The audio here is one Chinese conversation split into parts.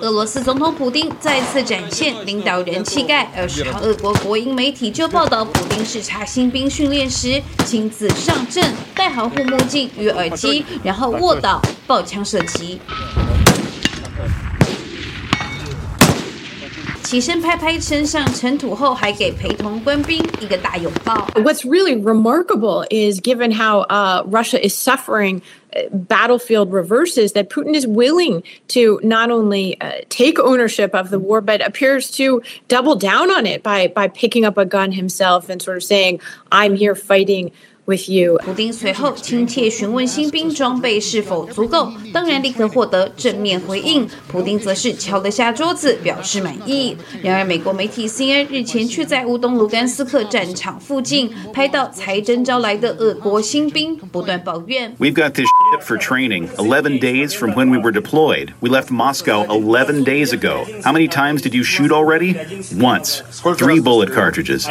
俄罗斯总统普京再次展现领导人气概。二十号，俄国国营媒体就报道，普京视察新兵训练时，亲自上阵，戴好护目镜与耳机，然后卧倒，抱枪射击。起身拍拍身上尘土后，还给陪同官兵一个大拥抱。What's really remarkable is given how uh, Russia is suffering battlefield reverses that Putin is willing to not only uh, take ownership of the war, but appears to double down on it by by picking up a gun himself and sort of saying, "I'm here fighting." with you。普丁随后亲切询问新兵装备是否足够，当然立刻获得正面回应。普丁则是敲了下桌子，表示满意。然而，美国媒体 CNN 日前却在乌东卢甘斯克战场附近拍到才征召来的俄国新兵，不断抱怨：“We've got this shit for training. Eleven days from when we were deployed. We left Moscow eleven days ago. How many times did you shoot already? Once. Three bullet cartridges.”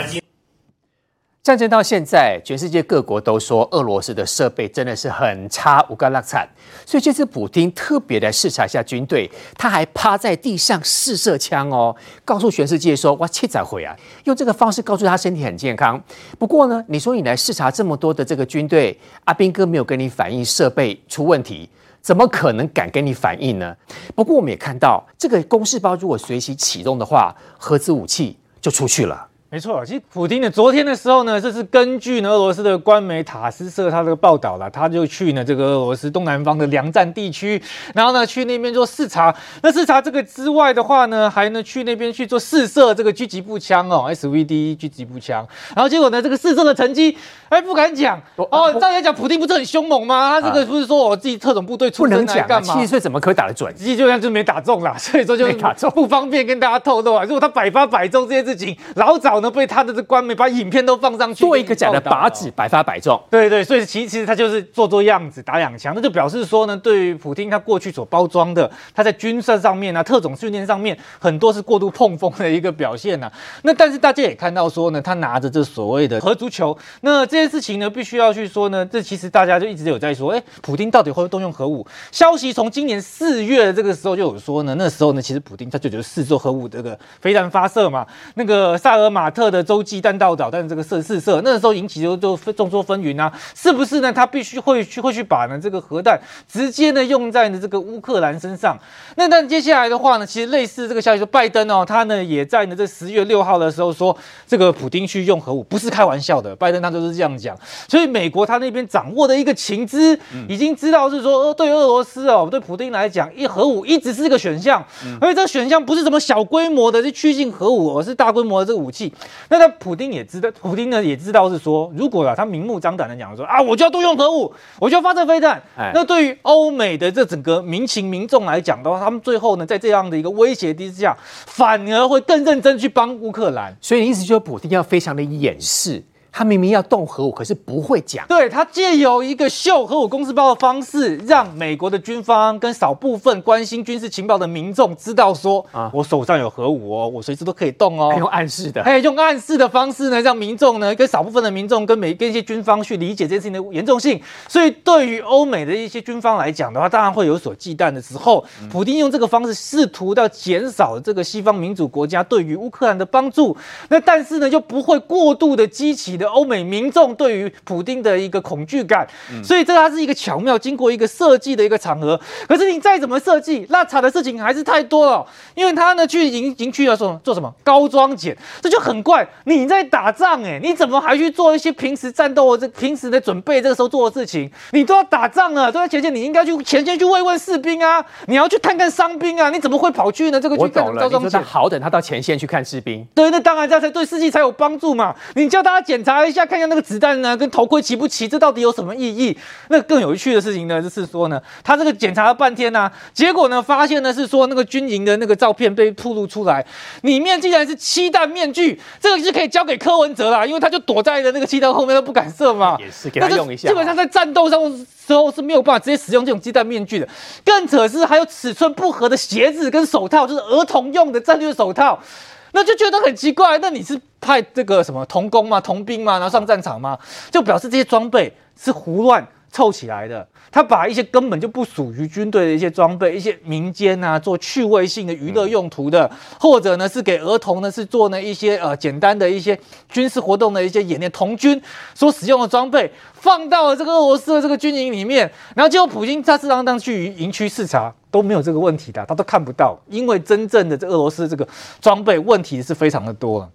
战争到现在，全世界各国都说俄罗斯的设备真的是很差，无干拉惨。所以这次普京特别来视察一下军队，他还趴在地上试射枪哦，告诉全世界说：“哇，切仔回啊！”用这个方式告诉他身体很健康。不过呢，你说你来视察这么多的这个军队，阿兵哥没有跟你反映设备出问题，怎么可能敢跟你反映呢？不过我们也看到，这个公事包如果随即启动的话，核子武器就出去了。没错，其实普京呢，昨天的时候呢，这是根据呢俄罗斯的官媒塔斯社他这个报道了，他就去呢这个俄罗斯东南方的粮站地区，然后呢去那边做视察。那视察这个之外的话呢，还呢去那边去做试射这个狙击步枪哦，SVD 狙击步枪。然后结果呢，这个试射的成绩还不敢讲哦。照理讲，普京不是很凶猛吗？他这个不是说我自己特种部队出身来干嘛？七十岁怎么可以打得准？实际就像就没打中啦，所以说就打中不方便跟大家透露啊。如果他百发百中这些事情，老早。呢被他的这官媒把影片都放上去，做一个假的靶子，百发百中。对对，所以其其实他就是做做样子，打两枪，那就表示说呢，对于普京他过去所包装的，他在军事上面啊，特种训练上面很多是过度碰风的一个表现呐。那但是大家也看到说呢，他拿着这所谓的核足球，那这这件事情呢，必须要去说呢，这其实大家就一直有在说，哎，普京到底会动用核武？消息从今年四月这个时候就有说呢，那时候呢，其实普京他就觉得试做核武这个飞弹发射嘛，那个萨尔马。特的洲际弹道导弹这个射试射，那时候引起就就众说纷纭啊，是不是呢？他必须会去会去把呢这个核弹直接呢用在呢这个乌克兰身上。那但接下来的话呢，其实类似这个消息说，拜登哦，他呢也在呢这十月六号的时候说，这个普丁去用核武不是开玩笑的，拜登他就是这样讲。所以美国他那边掌握的一个情资，已经知道是说，对俄罗斯哦，对普丁来讲，一核武一直是一个选项，而且这个选项不是什么小规模的去趋近核武，而是大规模的这个武器。那他普丁也知道，普丁呢也知道是说，如果啊他明目张胆的讲说啊，我就要动用核武，我就要发射飞弹，那对于欧美的这整个民情民众来讲的话，他们最后呢在这样的一个威胁之下，反而会更认真去帮乌克兰。所以意思就是，普丁要非常的掩饰。他明明要动核武，可是不会讲。对他借由一个秀核武公司包的方式，让美国的军方跟少部分关心军事情报的民众知道说，啊，我手上有核武哦，我随时都可以动哦。用暗示的，还有用暗示的方式呢，让民众呢跟少部分的民众跟美跟一些军方去理解这件事情的严重性。所以对于欧美的一些军方来讲的话，当然会有所忌惮的时候，普京用这个方式试图要减少这个西方民主国家对于乌克兰的帮助。那但是呢，又不会过度的激起的。欧美民众对于普丁的一个恐惧感，所以这它是一个巧妙经过一个设计的一个场合。可是你再怎么设计，那惨的事情还是太多了。因为他呢去营营区的时候做什么高装检，这就很怪。你在打仗哎，你怎么还去做一些平时战斗这平时的准备？这个时候做的事情，你都要打仗了，都在前线，你应该去前线去慰问士兵啊，你要去看看伤兵啊，你怎么会跑去呢？这个我懂了，你说好等他到前线去看士兵。对，那当然这样才对士气才有帮助嘛。你叫大家检查。查一下，看一下那个子弹呢，跟头盔齐不齐？这到底有什么意义？那更有趣的事情呢，就是说呢，他这个检查了半天呢，结果呢，发现呢是说那个军营的那个照片被曝露出来，里面竟然是气弹面具，这个是可以交给柯文哲啦，因为他就躲在了那个气弹后面，都不敢射嘛。也是给他用一下。基本上在战斗上时候是没有办法直接使用这种鸡蛋面具的。更扯是还有尺寸不合的鞋子跟手套，就是儿童用的战略手套。那就觉得很奇怪，那你是派这个什么童工吗？童兵吗？然后上战场吗？就表示这些装备是胡乱。凑起来的。他把一些根本就不属于军队的一些装备，一些民间啊做趣味性的娱乐用途的，或者呢是给儿童呢是做呢一些呃简单的一些军事活动的一些演练，童军所使用的装备放到了这个俄罗斯的这个军营里面，然后结果普京他是当当去营区视察都没有这个问题的，他都看不到，因为真正的这俄罗斯这个装备问题是非常的多。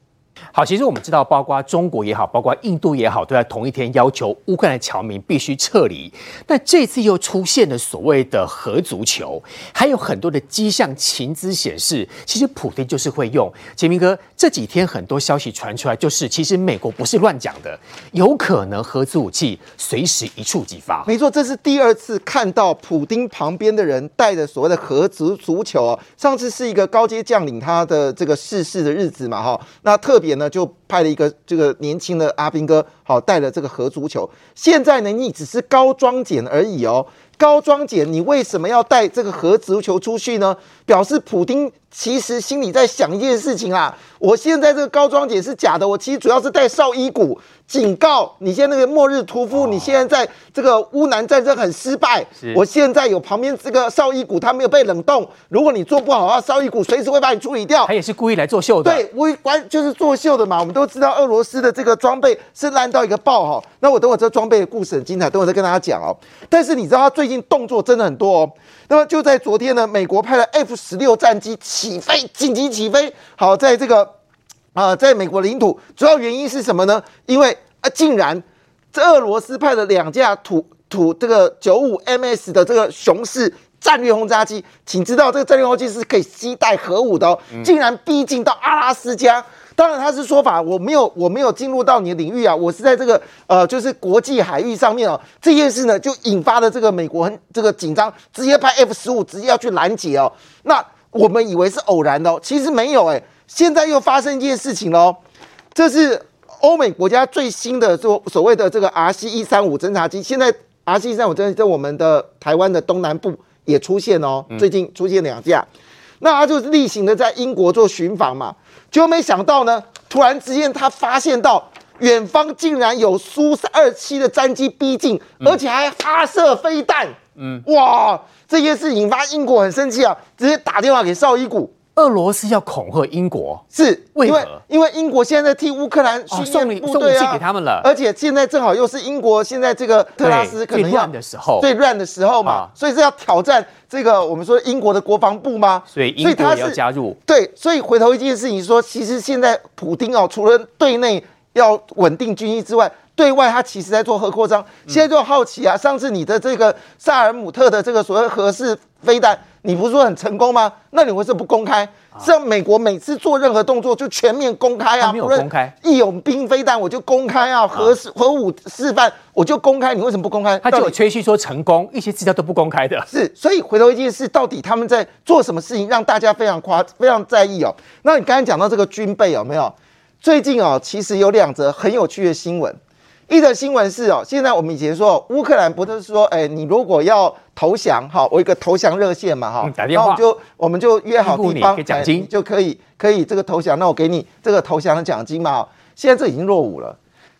好，其实我们知道，包括中国也好，包括印度也好，都在同一天要求乌克兰侨民必须撤离。但这次又出现了所谓的核足球，还有很多的迹象、情资显示，其实普京就是会用。杰明哥，这几天很多消息传出来，就是其实美国不是乱讲的，有可能核子武器随时一触即发。没错，这是第二次看到普丁旁边的人带着所谓的核子足球。上次是一个高阶将领他的这个逝世的日子嘛，哈，那特别。呢，就派了一个这个年轻的阿兵哥，好带了这个核足球。现在呢，你只是高装检而已哦，高装检，你为什么要带这个核足球出去呢？表示普丁其实心里在想一件事情啊，我现在这个高装检是假的，我其实主要是带绍伊古。警告你，现在那个末日屠夫，你现在在这个乌南战争很失败。我现在有旁边这个绍伊古，他没有被冷冻。如果你做不好的话，绍伊古随时会把你处理掉。他也是故意来作秀的。对，我关就是作秀的嘛。我们都都知道俄罗斯的这个装备是烂到一个爆哈。那我等会这装备的故事很精彩，等会再跟大家讲哦。但是你知道他最近动作真的很多哦。那么就在昨天呢，美国派了 F 十六战机起飞，紧急起飞。好，在这个。啊，在美国领土，主要原因是什么呢？因为啊，竟然这俄罗斯派了两架土土这个九五 MS 的这个熊式战略轰炸机，请知道这个战略轰炸机是可以携带核武的哦，竟然逼近到阿拉斯加。当然，他是说法，我没有我没有进入到你的领域啊，我是在这个呃，就是国际海域上面哦。这件事呢，就引发了这个美国很这个紧张，直接派 F 十五直接要去拦截哦。那我们以为是偶然的哦，其实没有哎。现在又发生一件事情喽，这是欧美国家最新的所所谓的这个 R C 一三五侦察机。现在 R C 一三五侦在我们的台湾的东南部也出现哦，最近出现两架。那他就是例行的在英国做巡防嘛，结果没想到呢，突然之间他发现到远方竟然有苏二七的战机逼近，而且还发射飞弹。嗯，哇，这件事引发英国很生气啊，直接打电话给绍伊古。俄罗斯要恐吓英国，是为何？因为英国现在在替乌克兰训练部队啊，给他们了。而且现在正好又是英国现在这个特拉斯可能最乱的时候，最乱的时候嘛，所以是要挑战这个我们说英国的国防部吗？所以英国要加入。对，所以回头一件事情说，其实现在普京哦，除了对内要稳定军心之外，对外他其实在做核扩张。现在就好奇啊，上次你的这个萨尔姆特的这个所谓核试飞弹。你不是说很成功吗？那你为什么不公开？像美国每次做任何动作就全面公开啊，没有公开。一有兵飞弹我就公开啊，核核武示范我就公开，你为什么不公开？他就有吹嘘说成功，一些资料都不公开的。是，所以回头一件事，到底他们在做什么事情，让大家非常夸、非常在意哦。那你刚才讲到这个军备有没有？最近哦，其实有两则很有趣的新闻。一则新闻是哦，现在我们以前说乌克兰不是说，哎，你如果要投降，哈，我一个投降热线嘛，哈，打电话，就我们就约好地方，奖金就可以可以这个投降，那我给你这个投降的奖金嘛。现在这已经落伍了，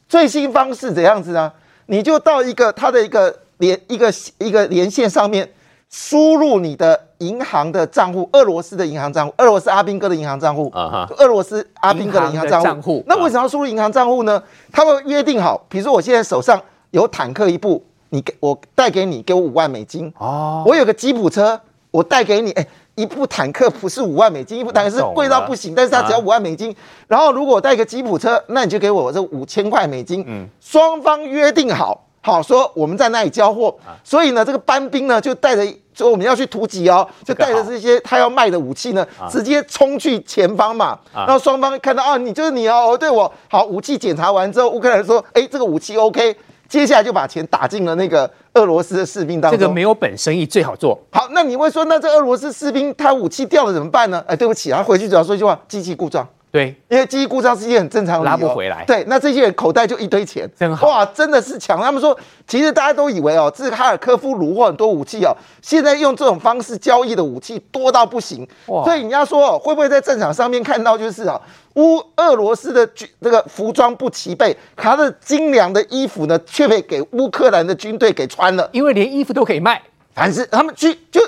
最新方式怎样子呢？你就到一个他的一个连一个一个连线上面。输入你的银行的账户，俄罗斯的银行账户，俄罗斯阿兵哥的银行账户，啊哈，俄罗斯阿兵哥的银行账户。那为什么要输入银行账户呢？他们约定好，比如说我现在手上有坦克一部，你给我带给你，给我五万美金。哦，我有个吉普车，我带给你，哎，一部坦克不是五万美金，一部坦克是贵到不行，但是它只要五万美金。然后如果我带个吉普车，那你就给我这五千块美金。嗯，双方约定好。好说，我们在那里交货，所以呢，这个班兵呢就带着，说我们要去突击哦，就带着这些他要卖的武器呢，直接冲去前方嘛。然后双方看到啊，你就是你哦，对我好，武器检查完之后，乌克兰说，哎，这个武器 OK，接下来就把钱打进了那个俄罗斯的士兵当中。这个没有本生意最好做。好，那你会说，那这俄罗斯士兵他武器掉了怎么办呢？哎，对不起，他回去只要说一句话，机器故障。对，因为记忆故障是一件很正常拉不回来对，那这些人口袋就一堆钱，真好哇，真的是强。他们说，其实大家都以为哦，这是哈尔科夫虏获很多武器哦，现在用这种方式交易的武器多到不行。哇所以人家说哦，会不会在战场上面看到就是啊，乌俄罗斯的军这个服装不齐备，他的精良的衣服呢，却被给乌克兰的军队给穿了。因为连衣服都可以卖，凡是他们去就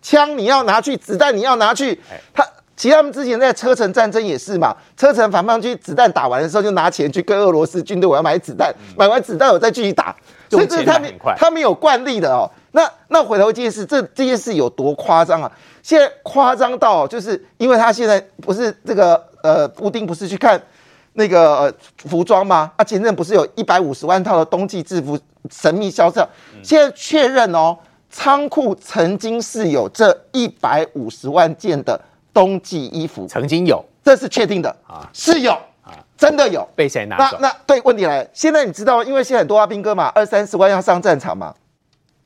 枪你要拿去，子弹你要拿去，他。其实他们之前在车臣战争也是嘛，车臣反叛军子弹打完的时候就拿钱去跟俄罗斯军队，我要买子弹，买完子弹我再继续打，所以这是他们他们有惯例的哦。那那回头一件事，这这件事有多夸张啊？现在夸张到就是因为他现在不是这个呃，布丁不是去看那个、呃、服装吗？啊，前阵不是有一百五十万套的冬季制服神秘销售，现在确认哦，仓库曾经是有这一百五十万件的冬季衣服，曾经有这是确定的啊，是有啊真的有。被谁拿走？那那对问题来了，现在你知道，因为现在很多阿兵哥嘛，二三十万要上战场嘛，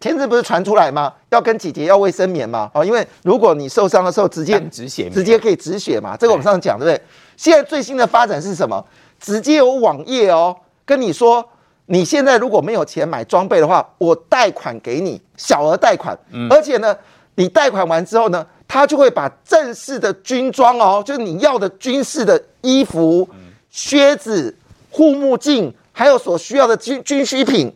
前阵不是传出来吗？要跟姐姐要卫生棉嘛？哦，因为如果你受伤的时候直接止血棉直接可以止血嘛，这个我们上次讲对不对？现在最新的发展是什么？直接有网页哦，跟你说，你现在如果没有钱买装备的话，我贷款给你，小额贷款，而且呢，你贷款完之后呢，他就会把正式的军装哦，就是你要的军事的衣服、靴子、护目镜，还有所需要的军军需品，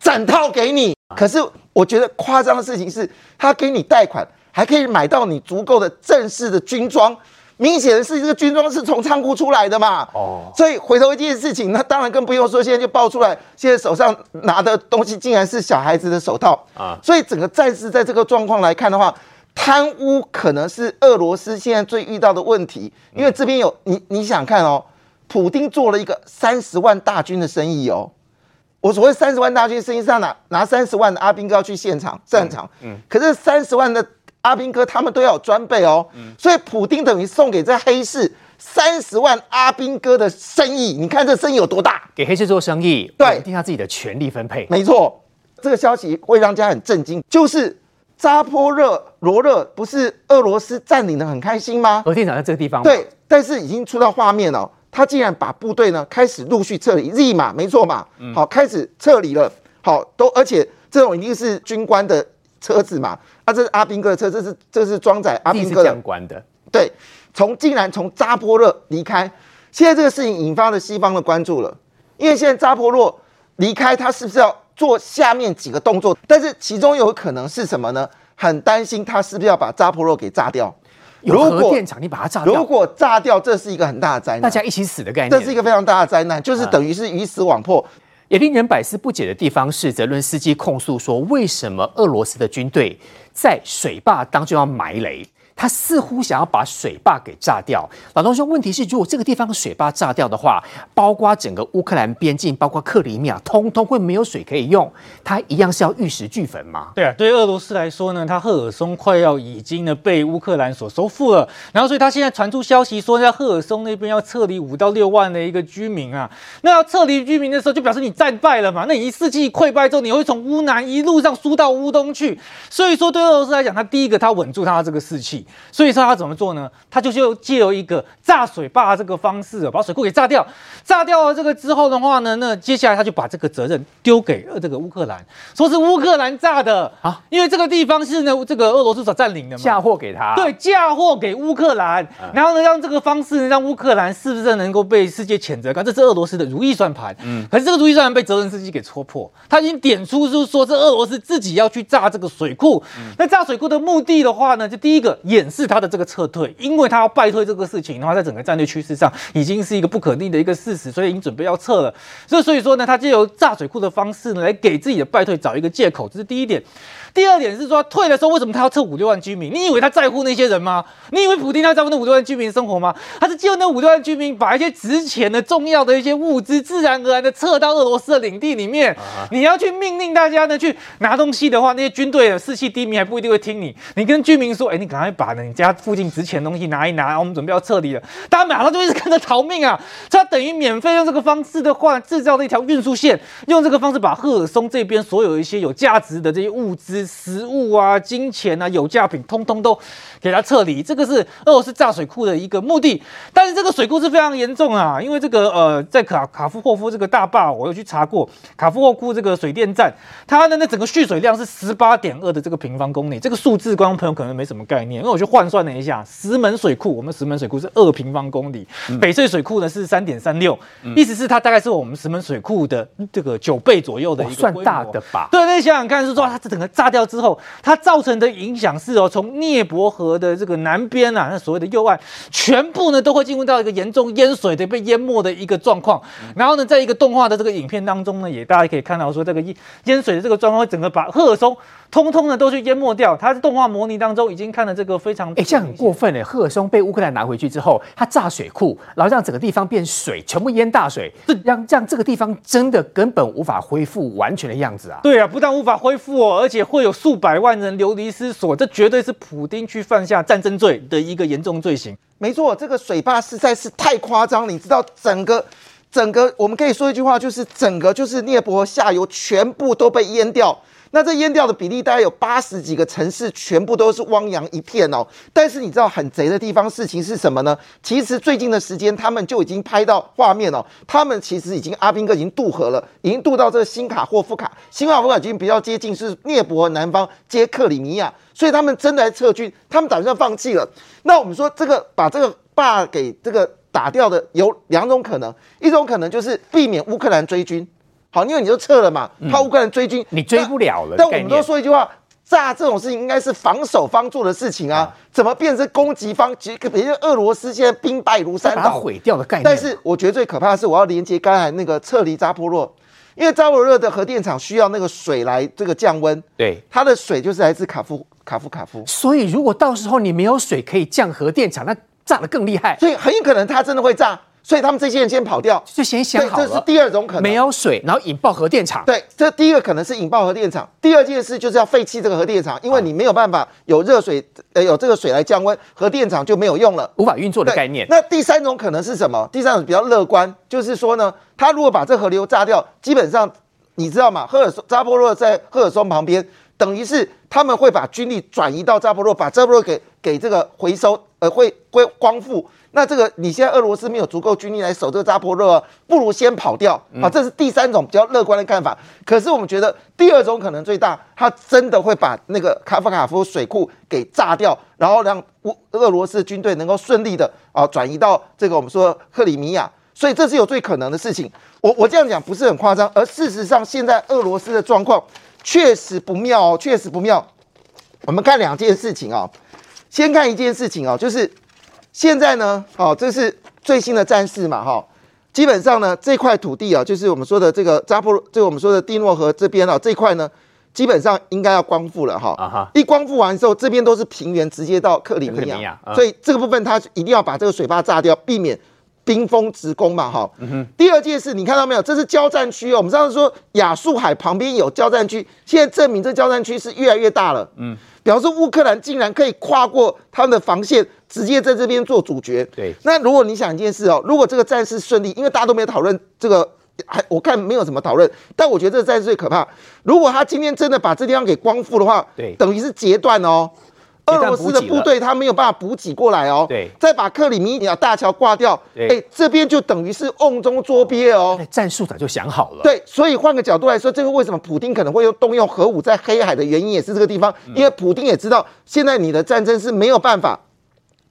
整套给你。可是我觉得夸张的事情是，他给你贷款，还可以买到你足够的正式的军装。明显的是，这个军装是从仓库出来的嘛。哦，所以回头一件事情，那当然更不用说，现在就爆出来，现在手上拿的东西竟然是小孩子的手套啊所以整个战事在这个状况来看的话，贪污可能是俄罗斯现在最遇到的问题，因为这边有你你想看哦，普丁做了一个三十万大军的生意哦。我所谓三十万大军生意是要拿拿三十万的阿兵哥要去现场战场，嗯，可是三十万的阿兵哥他们都要有装备哦，嗯。所以普丁等于送给这黑市三十万阿兵哥的生意，你看这生意有多大？给黑市做生意，对。定下自己的权力分配。没错，这个消息会让大家很震惊，就是扎波热罗热不是俄罗斯占领的很开心吗？核电厂在这个地方，，对，但是已经出到画面了，他竟然把部队呢开始陆续撤离，立马没错嘛，好，开始撤离了，好，都而且这种一定是军官的车子嘛，啊，这是阿兵哥的车，这是这是装载阿兵哥的。将官的，对，从竟然从扎波热离开，现在这个事情引发了西方的关注了，因为现在扎波洛离开，他是不是要做下面几个动作？但是其中有可能是什么呢？很担心他是不是要把扎波洛给炸掉？有如果核电厂，你把它炸掉，如果炸掉，这是一个很大的灾难，大家一起死的概念这是一念。个非常大的灾难，就是等于是鱼死网破。也令人百思不解的地方是，泽伦斯基控诉说，为什么俄罗斯的军队在水坝当中要埋雷？他似乎想要把水坝给炸掉。老东兄，问题是，如果这个地方水坝炸掉的话，包括整个乌克兰边境，包括克里米亚，通通会没有水可以用，他一样是要玉石俱焚吗？对啊，对于俄罗斯来说呢，他赫尔松快要已经呢被乌克兰所收复了，然后所以他现在传出消息说，在赫尔松那边要撤离五到六万的一个居民啊，那要撤离居民的时候，就表示你战败了嘛，那你一士气溃败之后，你会从乌南一路上输到乌东去，所以说对俄罗斯来讲，他第一个他稳住他的这个士气，所以说他怎么做呢？他就就借由一个炸水坝这个方式啊，把水库给炸掉，炸掉了这个之后的话呢，那接下来他就把这个责任丢给呃这个乌克兰，说是乌克兰炸的啊啊，因为这个地方是呢这个俄罗斯所占领的嘛，嫁祸给他？对，嫁祸给乌克兰，然后呢，让这个方式呢让乌克兰是不是能够被世界谴责？看，这是俄罗斯的如意算盘。嗯，可是这个如意算盘被泽连斯基给戳破，他已经点出就是说，这俄罗斯自己要去炸这个水库。那炸水库的目的的话呢，就第一个掩饰他的这个撤退，因为他要败退这个事情的话，在整个战略趋势上已经是一个不可逆的一个事实，所以已经准备要撤了。所以所以说呢，他借由炸水库的方式呢，来给自己的败退找一个借口，这是第一点。第二点是说，退的时候为什么他要撤五六万居民？你以为他在乎那些人吗？你以为普京他在乎那五六万居民的生活吗？他是借由那五六万居民，把一些值钱的、重要的一些物资，自然而然的撤到俄罗斯的领地里面。你要去命令大家呢去拿东西的话，那些军队的士气低迷还不一定会听你。你跟居民说，哎，你赶快把把你家附近值钱的东西拿一拿，我们准备要撤离了，大家马上就一直跟着逃命啊！他等于免费用这个方式的话，制造了一条运输线，用这个方式把赫尔松这边所有一些有价值的这些物资、食物啊、金钱啊、有价品，通通都给他撤离。这个是俄罗斯炸水库的一个目的。但是这个水库是非常严重啊，因为这个呃，在卡卡夫霍夫这个大坝，我有去查过卡夫霍夫这个水电站，它的那整个蓄水量是十八点二的这个平方公里。这个数字，观众朋友可能没什么概念，因为我去换算了一下，石门水库，我们石门水库是二平方公里，北碎水库呢是三点三六，意思是它大概是我们石门水库的这个九倍左右的一个算大的吧？对，那你想想看，是说它这整个炸掉之后，它造成的影响是哦，从涅伯河的这个南边啊，那所谓的右岸，全部呢都会进入到一个严重淹水的被淹没的一个状况。然后呢，在一个动画的这个影片当中呢，也大家可以看到说，这个淹淹水的这个状况会整个把赫尔松通通的都去淹没掉。它在动画模拟当中已经看了这个非常哎，这样很过分哎！赫尔松被乌克兰拿回去之后，他炸水库，然后让整个地方变水，全部淹大水，让让这个地方真的根本无法恢复完全的样子啊！对啊，不但无法恢复哦，而且会有数百万人流离失所，这绝对是普丁去犯下战争罪的一个严重罪行。没错，这个水坝实在是太夸张，你知道整个整个，我们可以说一句话，就是整个就是涅伯河下游全部都被淹掉。那这淹掉的比例大概有八十几个城市，全部都是汪洋一片哦。但是你知道很贼的地方事情是什么呢？其实最近的时间，他们就已经拍到画面哦，他们其实已经阿兵哥已经渡河了，已经渡到这个新卡霍夫卡，新卡霍夫卡已经比较接近是涅伯南方接克里米亚，所以他们真的在撤军，他们打算放弃了。那我们说这个把这个坝给这个打掉的有两种可能，一种可能就是避免乌克兰追军。好，因为你就撤了嘛，怕乌克兰追军，你追不了了。但我们都说一句话，炸这种事情应该是防守方做的事情啊，怎么变成攻击方？其实，比如俄罗斯现在兵败如山倒，毁掉的概念。但是我觉得最可怕的是，我要连接刚才那个撤离扎波洛，因为扎波洛的核电厂需要那个水来这个降温，对，它的水就是来自卡夫卡夫卡夫。所以，如果到时候你没有水可以降核电厂，那炸得更厉害。所以很有可能它真的会炸。所以他们这些人先跑掉，就先想好了。这是第二种可能，没有水，然后引爆核电厂。对，这第一个可能是引爆核电厂。第二件事就是要废弃这个核电厂，因为你没有办法有热水，呃，有这个水来降温，核电厂就没有用了，无法运作的概念。那第三种可能是什么？第三种比较乐观，就是说呢，他如果把这河流炸掉，基本上你知道吗？赫尔松扎波洛在赫尔松旁边，等于是他们会把军力转移到扎波洛，把扎波洛给给这个回收，呃，会归光复。那这个你现在俄罗斯没有足够军力来守这个扎波热，不如先跑掉啊！这是第三种比较乐观的看法。可是我们觉得第二种可能最大，他真的会把那个卡夫卡夫水库给炸掉，然后让乌俄罗斯军队能够顺利的啊转移到这个我们说克里米亚。所以这是有最可能的事情。我我这样讲不是很夸张，而事实上现在俄罗斯的状况确实不妙哦，确实不妙。我们看两件事情啊，先看一件事情哦，就是。现在呢，哦，这是最新的战事嘛，哈，基本上呢，这块土地啊，就是我们说的这个扎波，这个我们说的蒂诺河这边啊，这块呢，基本上应该要光复了，哈，啊哈，一光复完之后，这边都是平原，直接到克里米亚，所以这个部分它一定要把这个水坝炸掉，避免冰封直攻嘛，哈。第二件事，你看到没有？这是交战区哦，我们上次说亚速海旁边有交战区，现在证明这交战区是越来越大了，嗯。表示乌克兰竟然可以跨过他们的防线，直接在这边做主角。对，那如果你想一件事哦，如果这个战事顺利，因为大家都没有讨论这个，还我看没有什么讨论，但我觉得这个战事最可怕。如果他今天真的把这地方给光复的话，对，等于是截断哦。俄罗斯的部队他没有办法补给过来哦，对，再把克里米亚大桥挂掉，哎，这边就等于是瓮中捉鳖哦。战术早就想好了。对，所以换个角度来说，这个为什么普京可能会用动用核武在黑海的原因也是这个地方，因为普京也知道现在你的战争是没有办法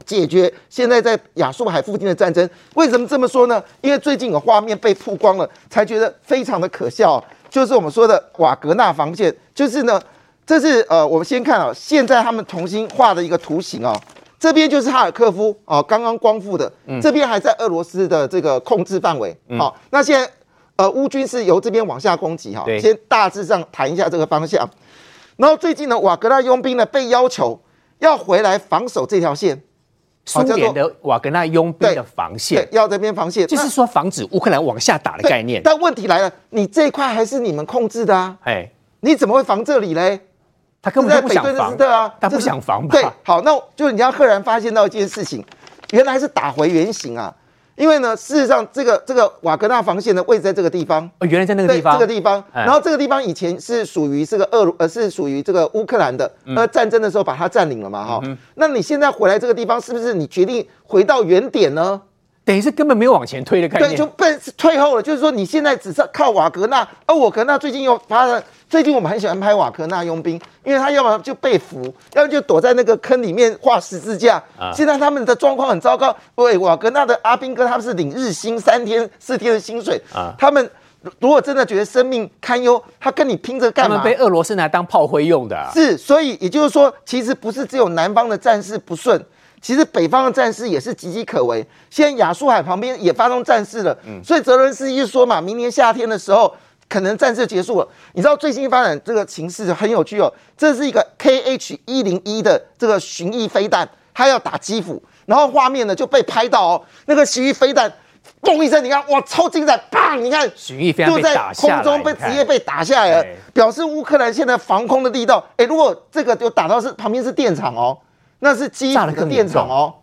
解决现在在亚速海附近的战争。为什么这么说呢？因为最近有画面被曝光了，才觉得非常的可笑，就是我们说的瓦格纳防线，就是呢。这是呃，我们先看啊，现在他们重新画的一个图形啊，这边就是哈尔科夫啊，刚刚光复的，这边还在俄罗斯的这个控制范围。好，那现在呃，乌军是由这边往下攻击哈，先大致上谈一下这个方向。然后最近呢，瓦格纳佣兵呢被要求要回来防守这条线，苏联的瓦格纳佣兵的防线，要这边防线，就是说防止乌克兰往下打的概念。但问题来了，你这一块还是你们控制的啊？哎，你怎么会防这里嘞？他根本就不想防啊，他不想防吧对，好，那就是人家赫然发现到一件事情，原来是打回原形啊。因为呢，事实上这个这个瓦格纳防线的位置在这个地方，哦，原来在那个地方，这个地方，哎然后这个地方以前是属于这个俄罗呃是属于这个乌克兰的，嗯那战争的时候把它占领了嘛哈。那你现在回来这个地方，是不是你决定回到原点呢？等于是根本没有往前推的概对，念，就被退后了。就是说你现在只是靠瓦格纳，而瓦格纳最近又发了，最近我们很喜欢拍瓦格纳佣兵，因为他要么就被俘，要么就躲在那个坑里面画十字架。啊现在他们的状况很糟糕。喂，瓦格纳的阿兵哥他们是领日薪三天四天的薪水，啊他们如果真的觉得生命堪忧，他跟你拼着他干嘛？们被俄罗斯拿当炮灰用的啊。是，所以也就是说，其实不是只有南方的战事不顺，其实北方的战事也是岌岌可危。现在亚速海旁边也发动战事了，所以泽伦斯基就说嘛，明年夏天的时候。可能战事结束了，你知道最新发展这个情势很有趣哦。这是一个 KH 一零一的这个巡弋飞弹，它要打基辅，然后画面呢就被拍到哦，那个巡弋飞弹，嘣一声，你看哇，超精彩，砰！你看巡弋飞弹就在空中被直接被打下来了，表示乌克兰现在防空的力道，哎，如果这个就打到是旁边是电厂哦，那是基炸辅的电厂哦。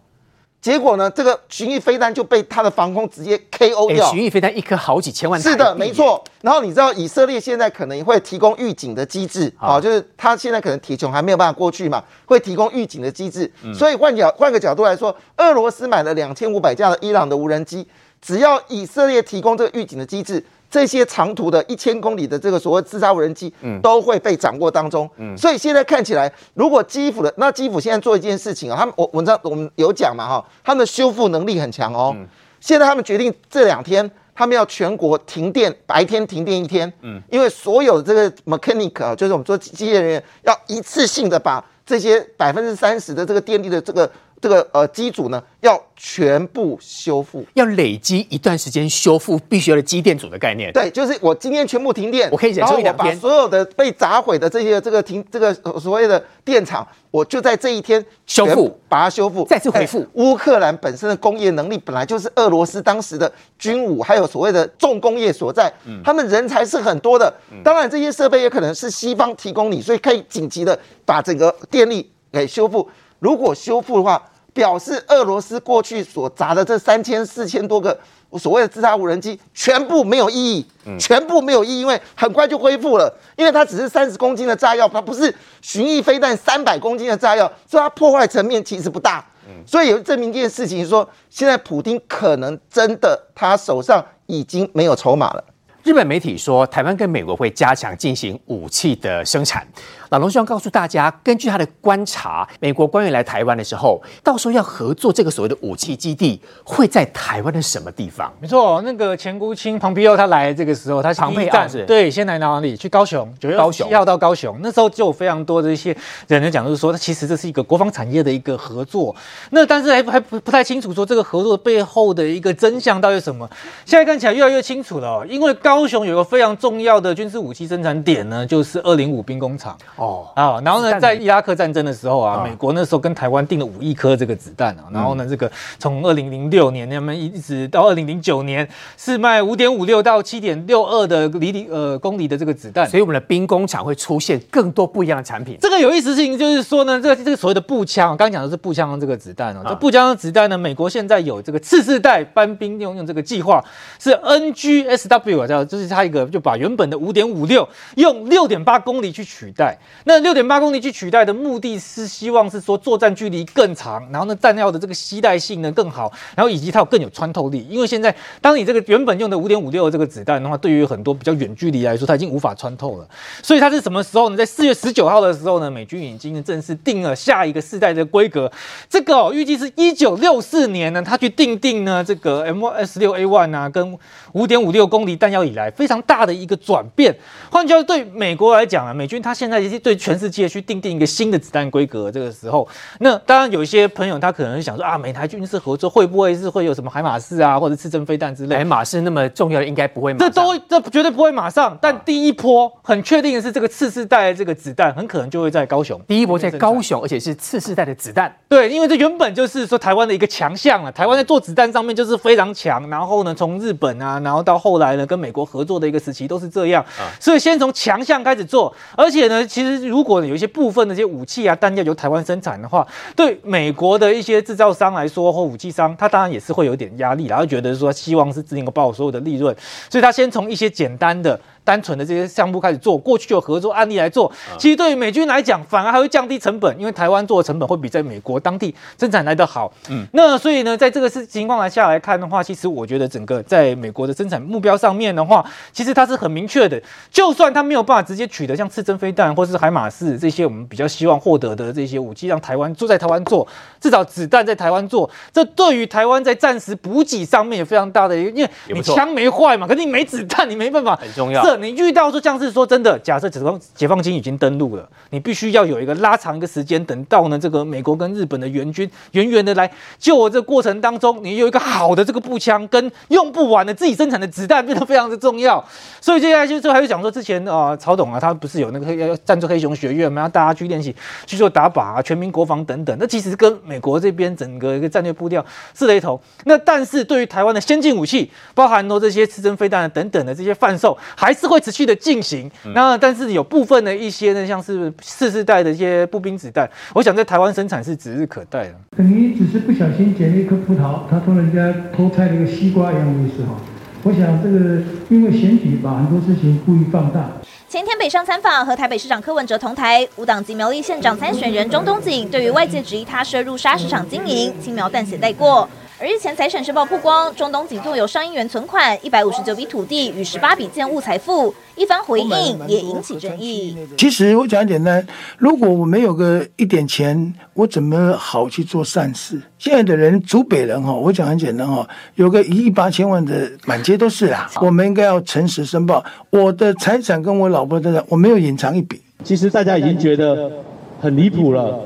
结果呢，这个巡弋飞弹就被他的防空直接 KO 哎，掉。巡弋飞弹一颗好几千万，是的，没错。然后你知道以色列现在可能会提供预警的机制，好啊，就是他现在可能铁穹还没有办法过去嘛，会提供预警的机制。嗯所以换角换个角度来说，俄罗斯买了两千五百架的伊朗的无人机，只要以色列提供这个预警的机制。这些长途的一千公里的这个所谓自杀无人机，都会被掌握当中。所以现在看起来，如果基辅的那基辅现在做一件事情啊，他们我文章我们有讲嘛哈，他们的修复能力很强哦。现在他们决定这两天他们要全国停电，白天停电一天，嗯，因为所有的这个 mechanic 啊，就是我们说机械人员要一次性的把这些百分之三十的这个电力的这个这个呃机组呢，要全部修复。要累积一段时间修复必须要的机电组的概念。对，就是我今天全部停电，我可以忍然后我把受一两天所有的被砸毁的这些这个停这个呃所谓的电厂，我就在这一天修复把它修复，再次恢复哎乌克兰本身的工业能力本来就是俄罗斯当时的军武还有所谓的重工业所在，嗯他们人才是很多的。当然，这些设备也可能是西方提供你，所以可以紧急的把整个电力给修复。如果修复的话，表示俄罗斯过去所砸的这三千四千多个所谓的自杀无人机全部没有意义，全部没有意义，因为很快就恢复了，因为它只是三十公斤的炸药，它不是巡弋飞弹三百公斤的炸药，所以它破坏层面其实不大。所以有证明一件事情说，现在普丁可能真的他手上已经没有筹码了。日本媒体说，台湾跟美国会加强进行武器的生产。老龙希望告诉大家，根据他的观察，美国官员来台湾的时候，到时候要合作这个所谓的武器基地会在台湾的什么地方？没错，那个前国务卿庞培奥他来这个时候，他是庞第一站培奥是对，先来哪里？去高雄，九月高雄七号到高雄。那时候就有非常多的一些人就讲，就是说，其实这是一个国防产业的一个合作。那但是还还不不太清楚说这个合作背后的一个真相到底是什么。现在看起来越来越清楚了、哦，因为高雄有个非常重要的军事武器生产点呢，就是二零五兵工厂。哦，啊，然后呢，在伊拉克战争的时候啊，啊美国那时候跟台湾订了五亿颗这个子弹啊，然后呢，这个从二零零六年那么一直到二零零九年，是卖五点五六到七点六二的厘里呃公里的这个子弹。所以我们的兵工厂会出现更多不一样的产品。这个有意思的事情就是说呢，这个这个所谓的步枪，刚刚讲的是步枪这个子弹哦，这步枪的子弹呢，美国现在有这个次世代搬兵用用这个计划，是 NGSW 啊，叫就是它一个就把原本的五点五六用六点八公里去取代。那六点八公里去取代的目的是希望是说作战距离更长，然后呢弹药的这个携带性呢更好，然后以及它有更有穿透力。因为现在当你这个原本用的五点五六这个子弹的话，对于很多比较远距离来说，它已经无法穿透了。所以它是什么时候呢？在四月十九号的时候呢，美军已经正式定了下一个世代的规格。这个哦，预计是一九六四年呢，它去定定呢这个 M S 六 A one 啊，跟五点五六公里弹药以来非常大的一个转变。换句话说，对美国来讲啊，美军它现在已经对全世界去定定一个新的子弹规格。这个时候，那当然有一些朋友他可能想说啊，美台军事合作会不会是会有什么海马式啊，或者刺针飞弹之类？海马是那么重要的，应该不会马这。都这绝对不会马上，但第一波很确定的是，这个次世代的这个子弹很可能就会在高雄。第一波在高雄，而且是次世代的子弹。对，因为这原本就是说台湾的一个强项了，台湾在做子弹上面就是非常强。然后呢，从日本啊，然后到后来呢，跟美国国合作的一个时期都是这样，所以先从强项开始做，而且呢，其实其实如果有一些部分的这些武器啊、弹药由台湾生产的话，对美国的一些制造商来说或武器商，他当然也是会有点压力，然后觉得说希望是自能够报所有的利润，所以他先从一些简单的。单纯的这些项目开始做，过去就有合作案例来做。其实对于美军来讲，反而还会降低成本，因为台湾做的成本会比在美国当地生产来的好。嗯，那所以呢，在这个是情况来下来看的话，其实我觉得整个在美国的生产目标上面的话，其实它是很明确的。就算它没有办法直接取得像刺针飞弹或是海马式这些我们比较希望获得的这些武器，让台湾住在台湾做，至少子弹在台湾做，这对于台湾在战时补给上面也非常大的因为你枪没坏嘛，可是你没子弹，你没办法。很重要。你遇到说像是说真的，假设解放解放军已经登陆了，你必须要有一个拉长一个时间，等到呢这个美国跟日本的援军远远的来救我，这个过程当中，你有一个好的这个步枪跟用不完的自己生产的子弹变得非常的重要。所以接下来就是还是讲说之前啊，曹董啊，他不是有那个要赞助黑熊学院吗？要大家去练习去做打靶啊，全民国防等等。那其实跟美国这边整个一个战略步调是雷同。那但是对于台湾的先进武器，包含说这些刺针飞弹等等的这些贩售，还是会持续。的进行，那但是有部分的一些呢，像是四世代的一些步兵子弹，我想在台湾生产是指日可待的。等于只是不小心捡了一颗葡萄，他从人家偷摘了一个西瓜一样的意思哈。我想这个因为选举把很多事情故意放大。前天北上参访，和台北市长柯文哲同台，无党籍苗栗县长参选人钟东锦，对于外界质疑他涉入砂石场经营，轻描淡写带过。而日前财产申报曝光，中东仅拥有上亿元存款、一百五十九笔土地与十八笔建物财富，一番回应也引起争议。其实我讲简单，如果我没有个一点钱，我怎么好去做善事？现在的人，祖北人哈，我讲很简单哈，有个一亿八千万的满街都是啦。我们应该要诚实申报，我的财产跟我老婆的，我没有隐藏一笔。其实大家已经觉得很离谱了，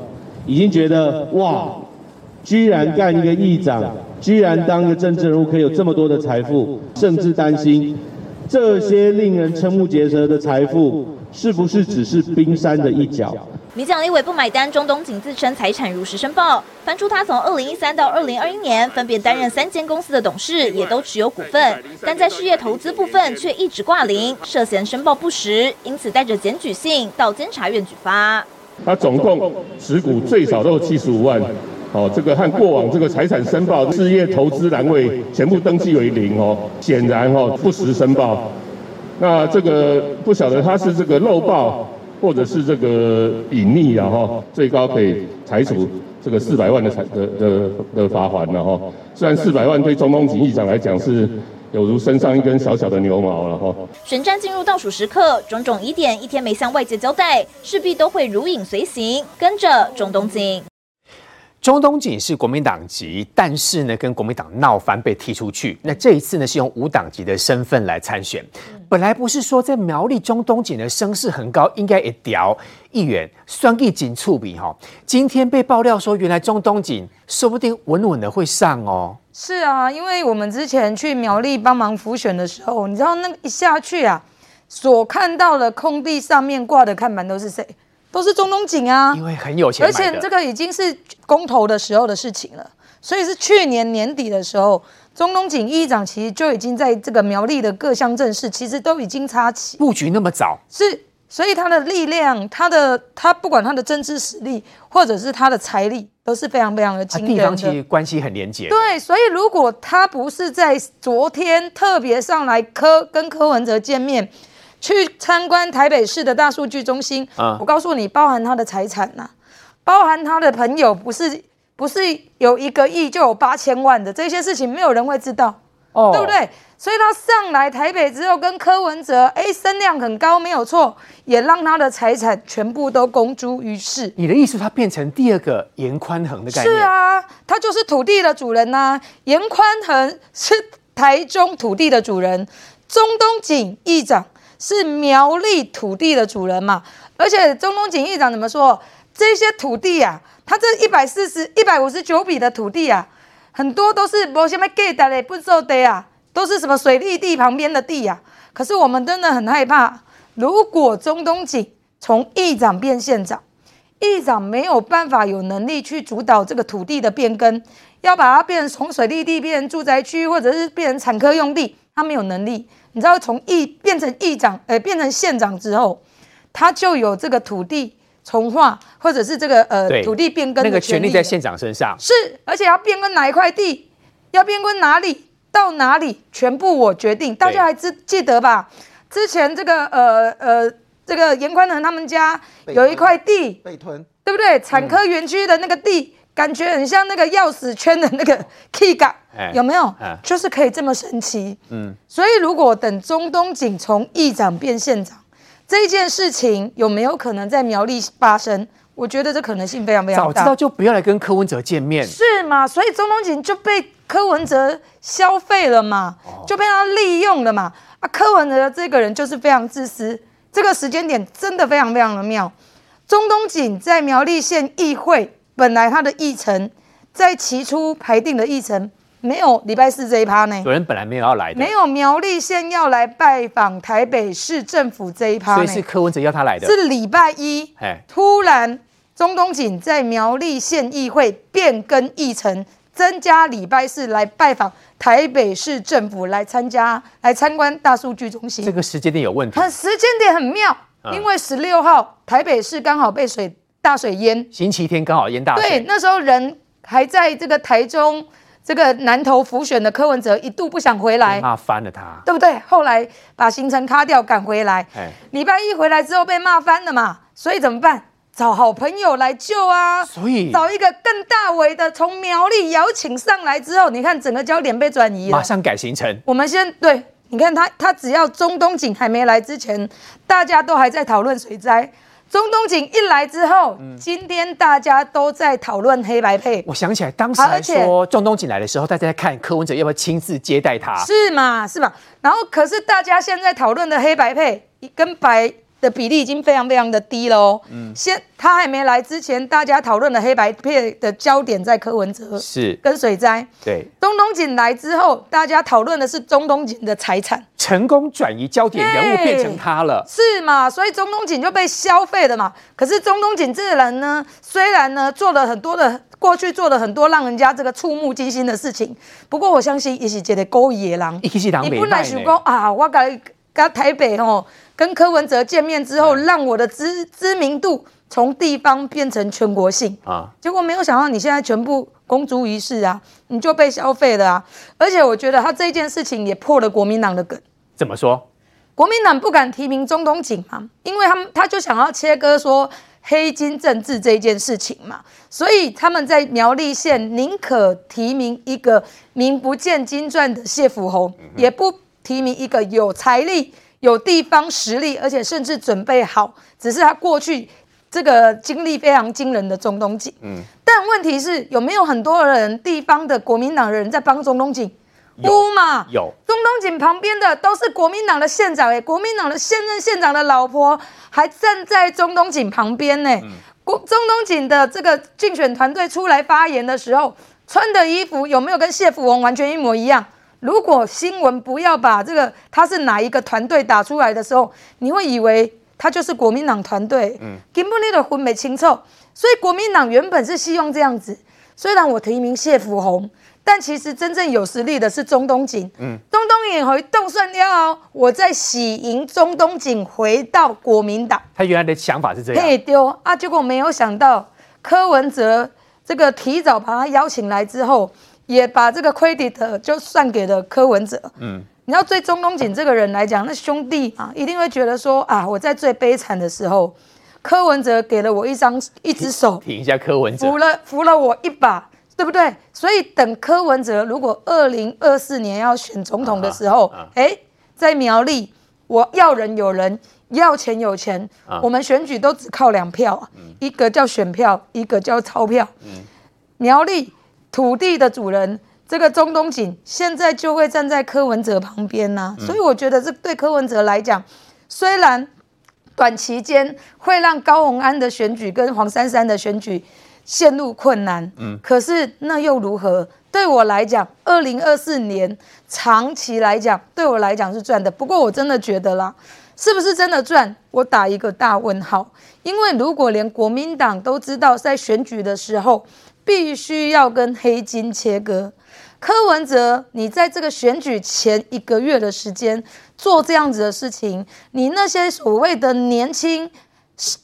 已经觉得哇。居然干一个议长，居然当个政治人物可以有这么多的财富，甚至担心这些令人瞠目结舌的财富是不是只是冰山的一角？民奖立委不买单，中东锦自称财产如实申报，翻出他从二零一三到二零二一年分别担任三间公司的董事，也都持有股份，但在事业投资部分却一直挂零，涉嫌申报不实，因此带着检举信到监察院举发。他总共持股最少都有七十五万。哦，这个和过往这个财产申报、事业投资栏位全部登记为零哦，显然哦不实申报。那这个不晓得他是这个漏报，或者是这个隐匿啊哈，最高可以裁处这个四百万的财的的的罚款了哈。虽然四百万对中东锦议长来讲是有如身上一根小小的牛毛了哈。选战进入倒数时刻，种种疑点一天没向外界交代，势必都会如影随形，跟着中东锦。中东锦是国民党籍，但是呢，跟国民党闹翻被踢出去。那这一次呢，是用无党籍的身份来参选。本来不是说在苗栗中东锦的声势很高，应该也屌议员双计锦触笔哈。今天被爆料说，原来中东锦说不定稳稳的会上哦。是啊，因为我们之前去苗栗帮忙辅选的时候，你知道那一下去啊，所看到的空地上面挂的看板都是谁？都是中东锦啊，因为很有钱，而且这个已经是公投的时候的事情了，所以是去年年底的时候，中东锦议长其实就已经在这个苗栗的各乡镇市，其实都已经插旗。布局那么早，是，所以他的力量，他的他不管他的政治实力，或者是他的财力，都是非常非常的惊人的。地方其实关系很连结，对，所以如果他不是在昨天特别上来柯跟柯文哲见面。去参观台北市的大数据中心，啊我告诉你，包含他的财产呐，包含他的朋友，不是不是有一个亿就有八千万的这些事情，没有人会知道，哦，对不对？所以他上来台北之后，跟柯文哲，哎，声量很高，没有错，也让他的财产全部都公诸于世。你的意思，他变成第二个严宽恒的概念？是啊，他就是土地的主人呐。严宽恒是台中土地的主人，中东锦议长。是苗栗土地的主人嘛？而且中东锦议长怎么说？这些土地啊，他这一百四十一百五十九笔的土地啊，很多都是没什么给的嘞，不收的啊，都是什么水利地旁边的地呀。可是我们真的很害怕，如果中东锦从议长变县长，议长没有办法有能力去主导这个土地的变更，要把它变成从水利地变成住宅区，或者是变成产科用地，他没有能力。你知道，从议变成议长，呃，变成县长之后，他就有这个土地重划，或者是这个呃土地变更那个的权利了权利在县长身上。是，而且要变更哪一块地，要变更哪里到哪里，全部我决定。大家还记记得吧？之前这个呃呃，这个严宽能他们家有一块地，被吞，对不对？产科园区的那个地，感觉很像那个钥匙圈的那个 key 感哎，有没有哎？就是可以这么神奇。嗯，所以如果等中东锦从议长变县长，这件事情有没有可能在苗栗发生？我觉得这可能性非常非常大。早知道就不要来跟柯文哲见面。是嘛？所以中东锦就被柯文哲消费了嘛，就被他利用了嘛。啊，柯文哲这个人就是非常自私，这个时间点真的非常非常的妙。中东锦在苗栗县议会本来他的议程在起初排定的议程没有礼拜四这一趴呢有，人本来没有要来的，没有苗栗县要来拜访台北市政府这一趴所，以是柯文哲要他来的。是礼拜一。哎，突然，中东锦在苗栗县议会变更议程，增加礼拜四来拜访台北市政府，来参加来参观大数据中心。这个时间点有问题它。时间点很妙，嗯因为十六号台北市刚好被水大水淹，星期天刚好淹大对，那时候人还在这个台中这个南投浮选的柯文哲一度不想回来。骂翻了他。对不对？后来把行程卡掉，赶回来。哎，礼拜一回来之后被骂翻了嘛，所以怎么办？找好朋友来救啊！所以找一个更大尾的，从苗栗邀请上来之后，你看整个焦点被转移了。马上改行程。我们先对，你看他，他只要中东锦还没来之前，大家都还在讨论水灾。中东锦一来之后，嗯今天大家都在讨论黑白配，我想起来，当时还而且说中东锦来的时候，大家在看柯文哲要不要亲自接待他。是嘛？是嘛？然后可是大家现在讨论的黑白配跟白的比例已经非常非常的低了哦。嗯，先他还没来之前，大家讨论的黑白片的焦点在柯文哲是，跟水灾。对，东东锦来之后，大家讨论的是中东锦的财产，成功转移焦点，人物嘿变成他了。是嘛？所以中东锦就被消费了嘛。可是中东锦这个人呢，虽然呢做了很多的过去做了很多让人家这个触目惊心的事情，不过我相信也是觉得勾野狼。一起当你本来美败呢想讲啊，我跟跟台北吼跟柯文哲见面之后，嗯让我的知知名度从地方变成全国性，啊，结果没有想到你现在全部公诸于世啊，你就被消费了啊！而且我觉得他这件事情也破了国民党的梗。怎么说？国民党不敢提名中东锦嘛，因为他们他就想要切割说黑金政治这一件事情嘛，所以他们在苗栗县宁可提名一个名不见经传的谢福洪，也不提名一个有财力、有地方实力，而且甚至准备好，只是他过去这个经历非常惊人的中东锦。嗯，但问题是有没有很多人地方的国民党人在帮中东锦？有乌嘛，有中东锦旁边的都是国民党的县长哎，国民党的现任县长的老婆还站在中东锦旁边呢。国中东锦的这个竞选团队出来发言的时候，穿的衣服有没有跟谢福文完全一模一样？如果新闻不要把这个他是哪一个团队打出来的时候，你会以为他就是国民党团队，嗯，根本你的混没清楚。所以国民党原本是希望这样子，虽然我提名谢福洪，但其实真正有实力的是中东锦。嗯，中东锦回动算掉，我再喜迎中东锦回到国民党。他原来的想法是这样可。以丢啊！结果没有想到柯文哲这个提早把他邀请来之后，也把这个 credit 就算给了柯文哲。嗯，你要对中东锦这个人来讲，那兄弟啊，一定会觉得说啊，我在最悲惨的时候，柯文哲给了我一张一只手，挺一下柯文哲扶，了扶了我一把，对不对？所以等柯文哲如果二零二四年要选总统的时候啊啊，哎、在苗栗，我要人有人，要钱有钱，啊我们选举都只靠两票啊，一个叫选票，一个叫钞票。苗栗土地的主人。这个中东锦现在就会站在柯文哲旁边呐、所以我觉得这对柯文哲来讲，虽然短期间会让高虹安的选举跟黄珊珊的选举陷入困难。嗯，可是那又如何？对我来讲，二零二四年长期来讲，对我来讲是赚的。不过我真的觉得啦，是不是真的赚？我打一个大问号。因为如果连国民党都知道在选举的时候必须要跟黑金切割。柯文哲，你在这个选举前一个月的时间做这样子的事情，你那些所谓的年轻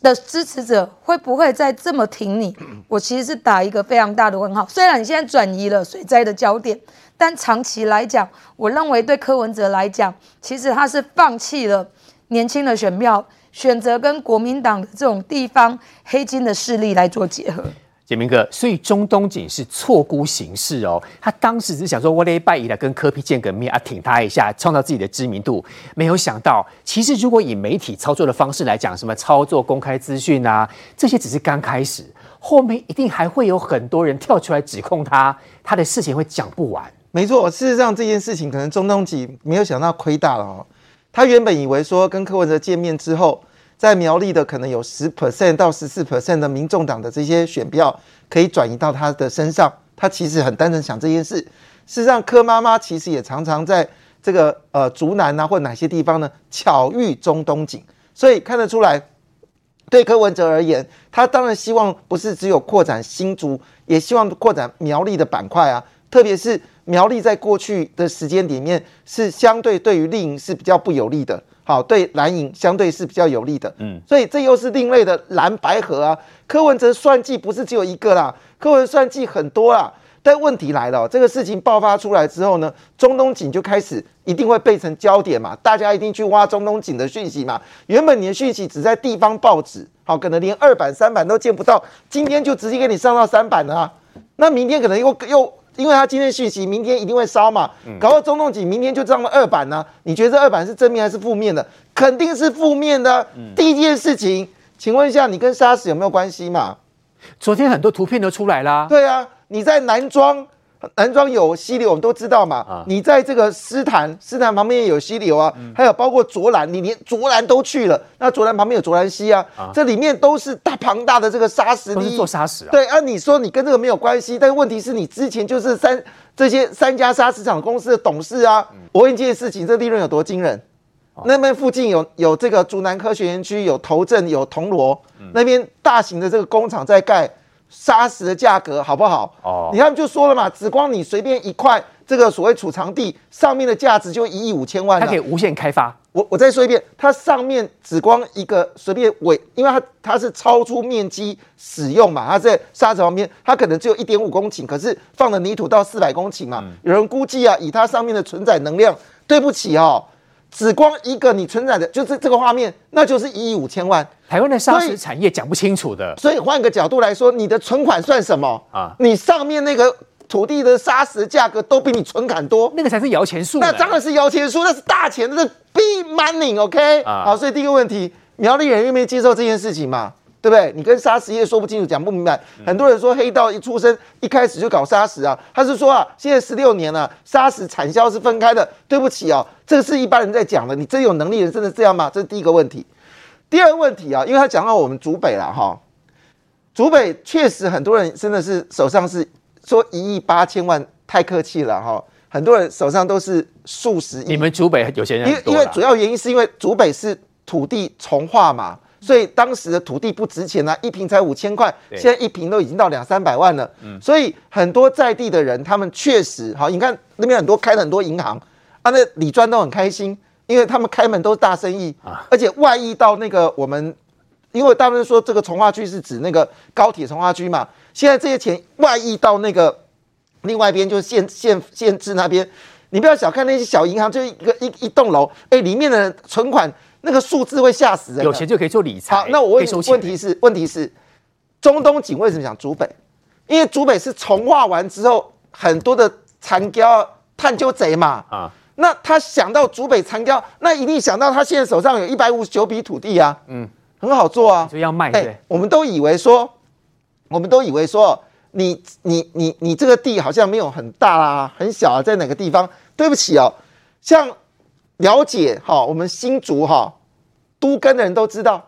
的支持者会不会再这么挺你？我其实是打一个非常大的问号。虽然你现在转移了水灾的焦点，但长期来讲，我认为对柯文哲来讲，其实他是放弃了年轻的选票，选择跟国民党的这种地方黑金的势力来做结合。杰明哥，所以中东锦是错估形势哦。他当时只是想说，我得拜一来跟科比见个面啊，挺他一下，创造自己的知名度。没有想到，其实如果以媒体操作的方式来讲，什么操作公开资讯啊，这些只是刚开始，后面一定还会有很多人跳出来指控他，他的事情会讲不完。没错，事实上这件事情可能中东锦没有想到亏大了哦。他原本以为说跟柯文哲见面之后。在苗栗的可能有十 percent 到十四 percent 的民众党的这些选票可以转移到他的身上，他其实很单纯想这件事。事实上，柯妈妈其实也常常在这个呃竹南啊或哪些地方呢巧遇中东锦，所以看得出来，对柯文哲而言，他当然希望不是只有扩展新竹，也希望扩展苗栗的板块啊，特别是苗栗在过去的时间里面是相对对于绿营是比较不有利的。好，对蓝营相对是比较有利的，嗯，所以这又是另类的蓝白河啊。柯文哲算计不是只有一个啦，柯文算计很多啦。但问题来了，这个事情爆发出来之后呢，中东锦就开始一定会变成焦点嘛，大家一定去挖中东锦的讯息嘛。原本你的讯息只在地方报纸，好，可能连二版三版都见不到，今天就直接给你上到三版了啊。那明天可能又又。因为他今天讯息，明天一定会烧嘛，搞到中东锦明天就上了二版呢？你觉得这二版是正面还是负面的？肯定是负面的。第一件事情，请问一下，你跟沙石有没有关系嘛？昨天很多图片都出来啦。对啊，你在南庄。南庄有溪流，我们都知道嘛。你在这个斯坦，斯坦旁边也有溪流啊。还有包括卓兰，你连卓兰都去了，那卓兰旁边有卓兰溪啊。这里面都是大庞大的这个沙石，你做沙石啊？对啊，你说你跟这个没有关系，但问题是你之前就是三这些三家沙石厂公司的董事啊。我问一件事情，这利润有多惊人？那边附近有有这个竹南科学园区，有头镇，有铜锣，那边大型的这个工厂在盖。砂石的价格好不好？哦，你看就说了嘛，紫光你随便一块这个所谓储藏地上面的价值就一亿五千万，它可以无限开发。我我再说一遍，它上面紫光一个随便尾，因为它它是超出面积使用嘛，它在沙子旁边，它可能只有一点五公顷，可是放的泥土到四百公顷嘛。有人估计啊，以它上面的存载能量，对不起哦。只光一个你存在的就是这个画面，那就是一亿五千万。台湾的砂石产业讲不清楚的。所以换个角度来说，你的存款算什么啊？你上面那个土地的砂石价格都比你存款多，那个才是摇钱树。那当然是摇钱树，那是大钱，那是 big money，OK？好，所以第一个问题，苗栗人愿不愿意接受这件事情嘛？对不对？你跟砂石业说不清楚，讲不明白。很多人说黑道一出生一开始就搞砂石啊，他是说啊，现在十六年了，砂石产销是分开的。对不起哦，这个是一般人在讲的。你真有能力人真的这样吗？这是第一个问题。第二个问题啊，因为他讲到我们竹北了哈，竹北确实很多人真的是手上是说一亿八千万，太客气了哈。很多人手上都是数十亿。你们竹北有些人因为因为主要原因是因为竹北是土地从化嘛。所以当时的土地不值钱啊，一平才五千块，现在一平都已经到两三百万了。嗯，所以很多在地的人，他们确实好，你看那边很多开了很多银行啊，那李专都很开心，因为他们开门都是大生意啊，而且外溢到那个我们，因为大部分说这个从化区是指那个高铁从化区嘛，现在这些钱外溢到那个另外一边，就是县县县治那边，你不要小看那些小银行，就一个一一栋楼，哎，里面的存款。那个数字会吓死人。有钱就可以做理财。好，那我问问题是，问题是，中东锦为什么想竹北？因为竹北是重化完之后，很多的残雕探究贼嘛。啊，那他想到竹北残雕，那一定想到他现在手上有一百五十九笔土地啊。嗯，很好做啊。就要卖。对，我们都以为说，我们都以为说，你你你你这个地好像没有很大啊，很小啊，在哪个地方？对不起哦，像。了解哈，我们新竹哈，都根的人都知道，